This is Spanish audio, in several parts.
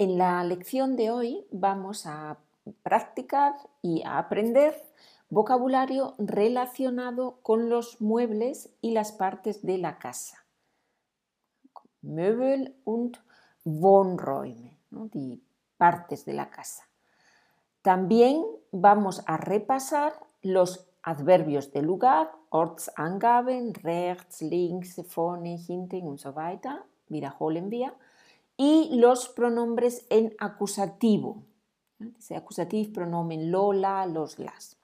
En la lección de hoy vamos a practicar y a aprender vocabulario relacionado con los muebles y las partes de la casa. Möbel und Wohnräume, die partes de la casa. También vamos a repasar los adverbios de lugar, Ortsangaben, rechts, links, vorne, hinten und so weiter, wiederholen wir, y los pronombres en acusativo, ese acusativo pronomen Lola, los, las.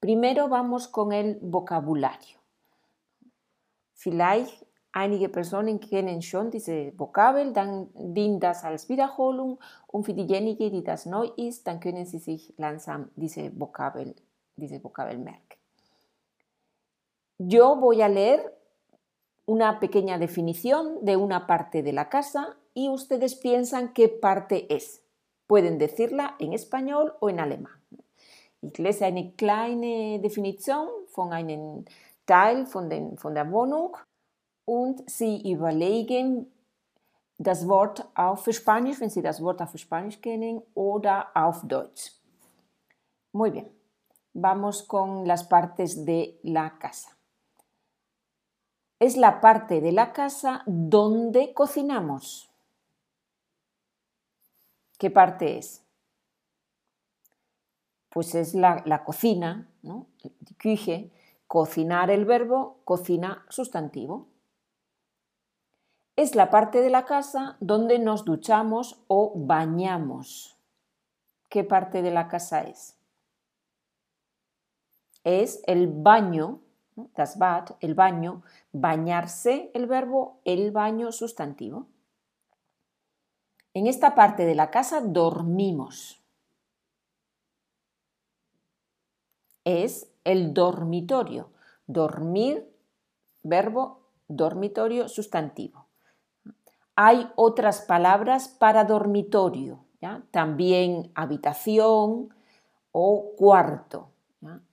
Primero vamos con el vocabulario. Vielleicht einige Personen kennen schon diese Vokabel, dann dient das als Wiederholung und für diejenigen, die das neu ist, dann können sie sich langsam diese Vokabel, diese Vokabel merken. Yo voy a leer una pequeña definición de una parte de la casa y ustedes piensan qué parte es. Pueden decirla en español o en alemán. Ich lese eine kleine Definition von einem Teil von, den, von der Wohnung und Sie überlegen das Wort auf Spanisch, wenn Sie das Wort auf Spanisch kennen, oder auf Deutsch. Muy bien. Vamos con las partes de la casa. Es la parte de la casa donde cocinamos. ¿Qué parte es? Pues es la, cocina, ¿no? Cocinar el verbo, cocina sustantivo. Es la parte de la casa donde nos duchamos o bañamos. ¿Qué parte de la casa es? Es el baño, das Bad, el baño, bañarse, el verbo, el baño sustantivo. En esta parte de la casa dormimos. Es el dormitorio. Dormir, verbo, dormitorio, sustantivo. Hay otras palabras para dormitorio, también habitación o cuarto.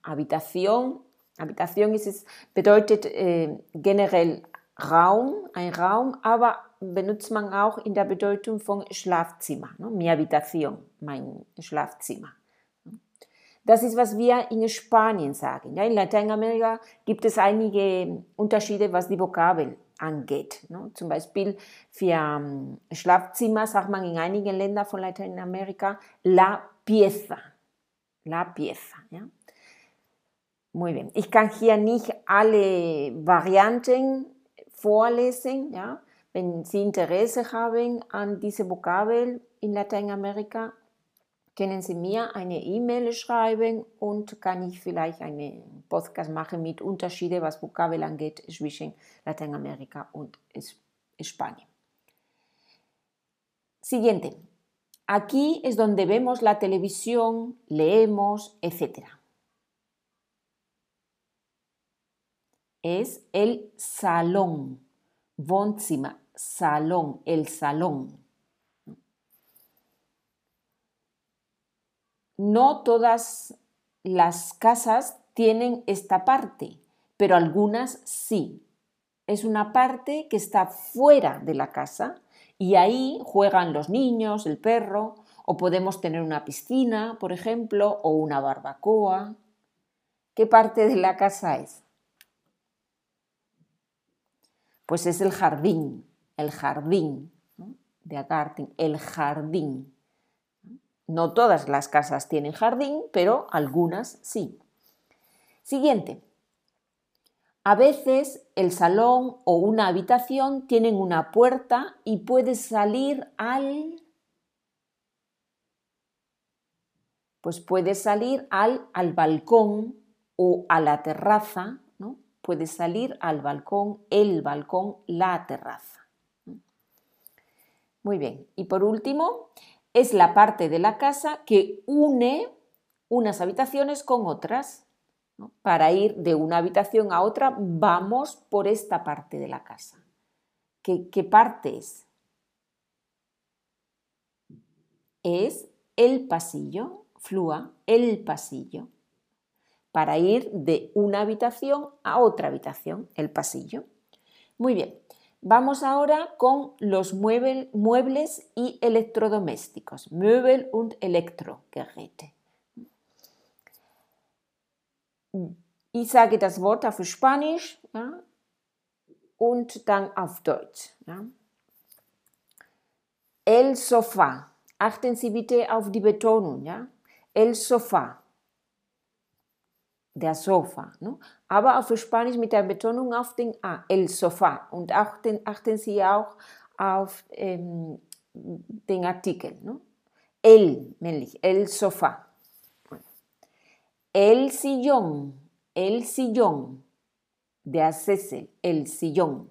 Habitación, habitación es, bedeutet äh, generell Raum, ein Raum, aber benutzt man auch in der Bedeutung von Schlafzimmer, ne? mi habitación, mein Schlafzimmer. Das ist, was wir in Spanien sagen. Ja, in Lateinamerika gibt es einige Unterschiede, was die Vokabel angeht. Ne? Zum Beispiel für um, Schlafzimmer sagt man in einigen Ländern von Lateinamerika la pieza. La pieza. Ja? Muy bien. Ich kann hier nicht alle Varianten vorlesen. Ja? Wenn Sie Interesse haben an diese Vokabel in Lateinamerika, können Sie mir eine E-Mail schreiben und kann ich vielleicht einen Podcast machen mit Unterschieden, was Vokabel angeht, zwischen Lateinamerika und Spanien. Siguiente. Aquí es donde vemos la televisión, leemos, etc. Es el salón. Wohnzimmer, salón, el salón. No todas las casas tienen esta parte, pero algunas sí. Es una parte que está fuera de la casa y ahí juegan los niños, el perro, o podemos tener una piscina, por ejemplo, o una barbacoa. ¿Qué parte de la casa es? Pues es el jardín, el jardín, de garden, el jardín. No todas las casas tienen jardín, pero algunas sí. Siguiente. A veces el salón o una habitación tienen una puerta y puedes salir al... Pues puedes salir al, al balcón o a la terraza puedes salir al balcón, el balcón, la terraza. Muy bien. Y por último, es la parte de la casa que une unas habitaciones con otras. Para ir de una habitación a otra, vamos por esta parte de la casa. ¿Qué, qué parte es? Es el pasillo, flúa, el pasillo para ir de una habitación a otra habitación, el pasillo. Muy bien, Vamos ahora con los muebles y electrodomésticos. Möbel und Elektrogeräte. Ich sage das Wort auf Spanisch und dann auf Deutsch. El Sofa. Achten Sie bitte auf die Betonung. El Sofa. Der Sofa. Ne? Aber auf Spanisch mit der Betonung auf den A. El Sofa. Und achten, Sie auch auf ähm, den Artikel. El, männlich. El Sofa. El sillón el sillón, de hacerse el sillón.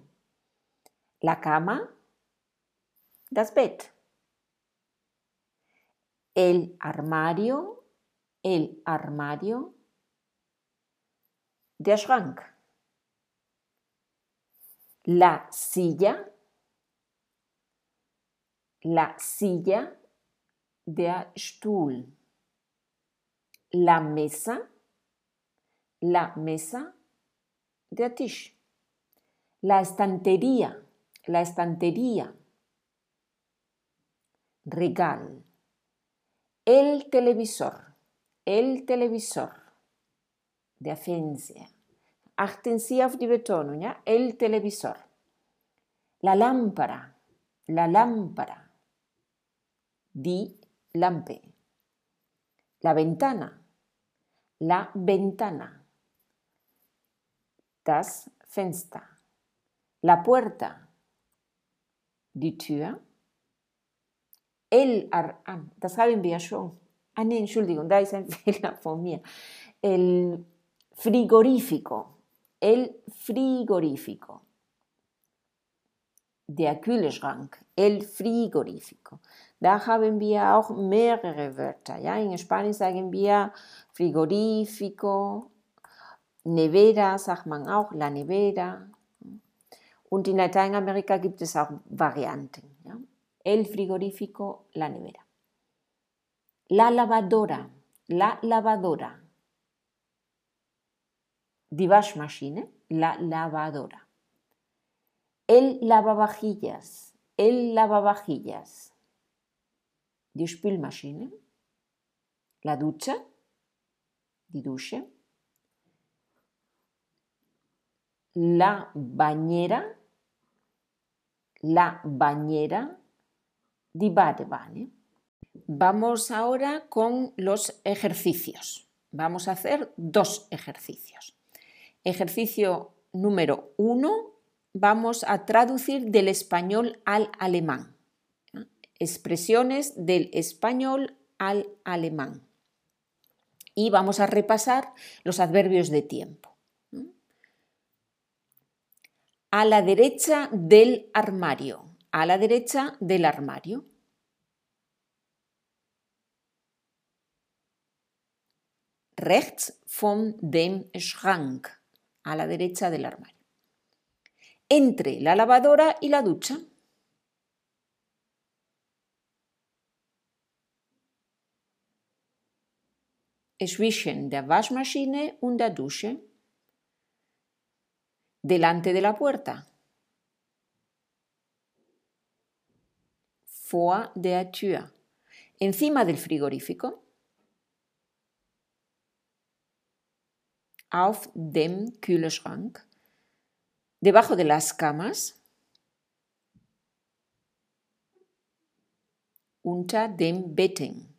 La cama, das Bett. El armario, el armario, der Schrank. La silla, la silla, der Stuhl. La mesa, la mesa, der Tisch. La estantería, la estantería. Regal. El televisor, el televisor. Sie auf die Betonung, ja? El televisor. La lámpara, la lámpara. Die Lampe. La ventana, la ventana das Fenster. La puerta, die Tür. El Ar ah, das haben wir schon. Ah, nee, Entschuldigung, da ist ein Fehler von mir. El frigorífico. El frigorífico. Der Kühlschrank. El frigorífico. Da haben wir auch mehrere Wörter. Ja? In Spanisch sagen wir frigorífico, Nevera sagt man auch, la nevera. Und in Lateinamerika gibt es auch Varianten. Ja? El frigorífico, la nevera. La lavadora, la lavadora. Die la lavadora. El lavavajillas, el lavavajillas. Die Spülmaschine, la ducha, die Dusche la bañera, la bañera di Badewanne. Vamos ahora con los ejercicios. Vamos a hacer dos ejercicios. Ejercicio número uno, vamos a traducir del español al alemán. Expresiones del español al alemán. Y vamos a repasar los adverbios de tiempo a la derecha del armario, a la derecha del armario. Rechts von dem Schrank, a la derecha del armario. Entre la lavadora y la ducha. Zwischen der Waschmaschine und der Dusche delante de la puerta. Vor der Tür. Encima del frigorífico. Auf dem Kühlschrank. Debajo de las camas. Unter dem Betten.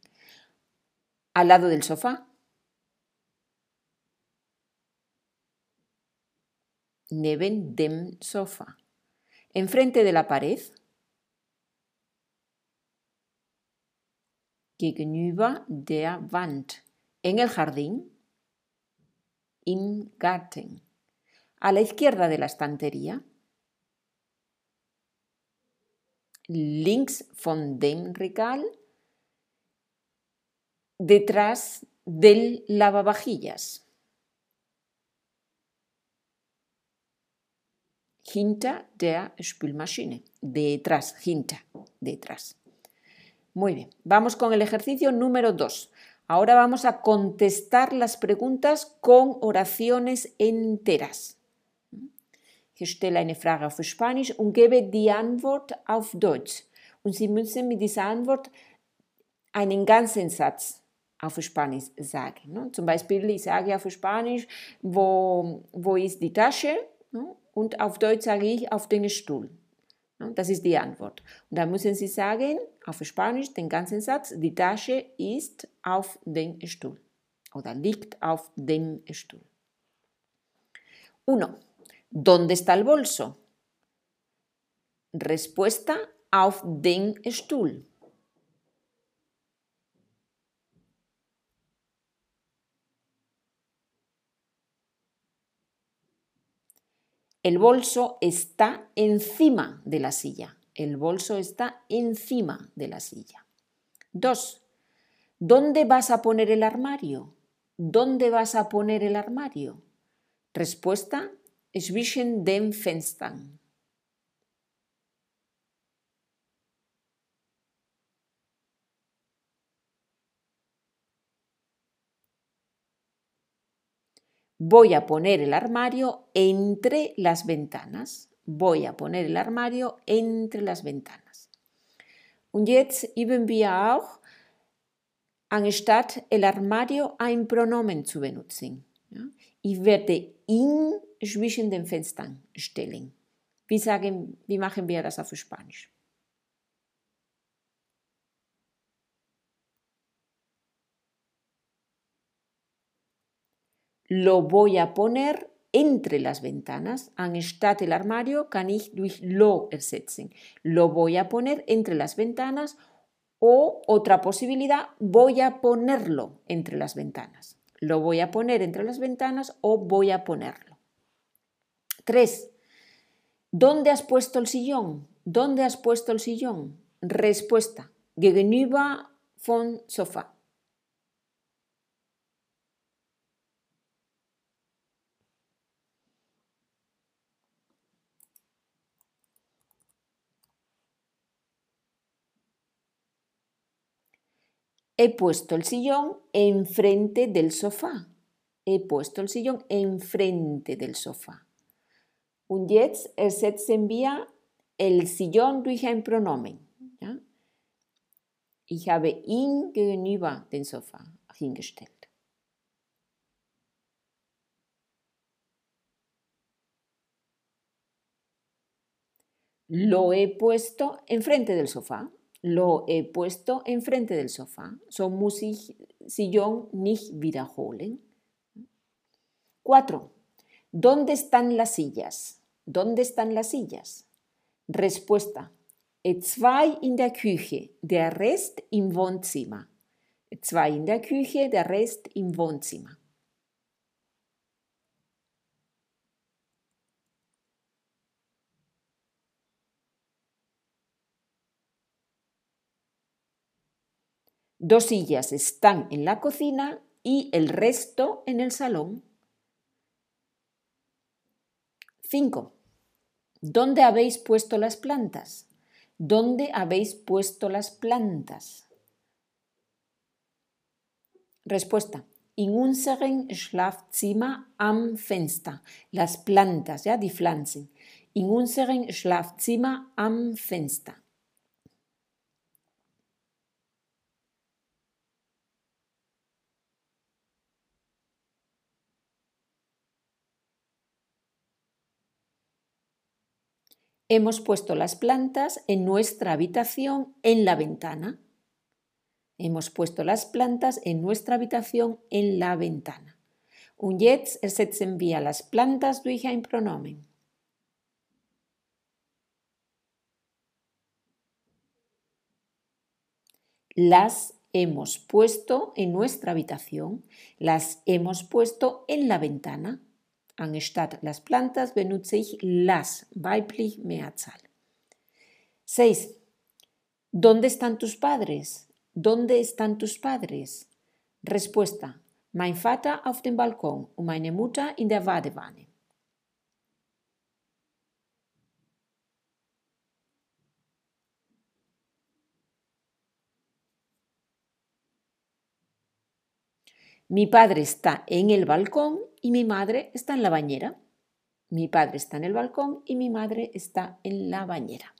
Al lado del sofá. neben dem Sofa. Enfrente de la pared. Gegenüber der Wand. En el jardín. Im Garten. A la izquierda de la estantería. Links von dem Regal. Detrás del lavavajillas. hinter der Spülmaschine. Detrás, hinter, detrás. Muy bien, vamos con el ejercicio número 2. Ahora vamos a contestar las preguntas con oraciones enteras. ich stelle eine Frage auf Spanisch und gebe die Antwort auf Deutsch. Und Sie müssen mit dieser Antwort einen ganzen Satz auf Spanisch sagen. Ne? Zum Beispiel, ich sage auf Spanisch, wo, wo ist die Tasche? Ne? Und auf Deutsch sage ich auf den Stuhl. Ne? Das ist die Antwort. Und dann müssen Sie sagen, auf Spanisch den ganzen Satz, die Tasche ist auf dem Stuhl oder liegt auf dem Stuhl. Uno. ¿Dónde está el bolso? Respuesta auf den Stuhl. El bolso está encima de la silla. El bolso está encima de la silla. Dos. ¿Dónde vas a poner el armario? ¿Dónde vas a poner el armario? Respuesta: zwischen den Fenstern. Voy a poner el armario entre las ventanas. Voy a poner el armario entre las ventanas. Und jetzt üben wir auch, anstatt el armario ein Pronomen zu benutzen. Ich werde in zwischen den Fenstern stellen. Wie, sagen, wie machen wir das auf Spanisch? Lo voy a poner entre las ventanas. Anstatt el armario kann ich durch lo ersetzen. Lo voy a poner entre las ventanas o otra posibilidad, voy a ponerlo entre las ventanas. Lo voy a poner entre las ventanas o voy a ponerlo. 3. ¿Dónde has puesto el sillón? ¿Dónde has puesto el sillón? Respuesta. Gegenüber von Sofa. He puesto el sillón enfrente del sofá. He puesto el sillón enfrente del sofá. Und jetzt ersetzen el sillón durch ein Pronomen. Ja? Ich habe ihn gegenüber dem Sofa hingestellt. Lo he puesto enfrente del sofá. Lo he puesto enfrente del sofá. So muss ich Sillón nicht wiederholen. 4. ¿Dónde están las sillas? ¿Dónde están las sillas? Respuesta. Zwei in der Küche, der Rest im Wohnzimmer. Zwei in der Küche, der Rest im Wohnzimmer. Dos sillas están en la cocina y el resto en el salón. 5. ¿Dónde habéis puesto las plantas? ¿Dónde habéis puesto las plantas? Respuesta. In unserem Schlafzimmer am Fenster. Las plantas, ja, die Pflanzen. In unserem Schlafzimmer am Fenster. Hemos puesto las plantas en nuestra habitación en la ventana. Hemos puesto las plantas en nuestra habitación en la ventana. Und jetzt ersetzen wir las plantas durch ein Pronomen. Las hemos puesto en nuestra habitación, las hemos puesto en la ventana. Anstatt las plantas benutze ich las, weiblich Mehrzahl. 6. ¿Dónde están tus padres? ¿Dónde están tus padres? Respuesta. Mein Vater auf dem Balkon und meine Mutter in der Badewanne. Mi padre está en el balcón y mi madre está en la bañera. Mi padre está en el balcón y mi madre está en la bañera.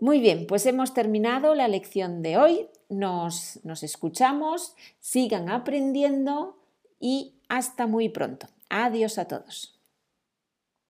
Muy bien, pues hemos terminado la lección de hoy. Nos, nos escuchamos, sigan aprendiendo y hasta muy pronto. Adiós a todos.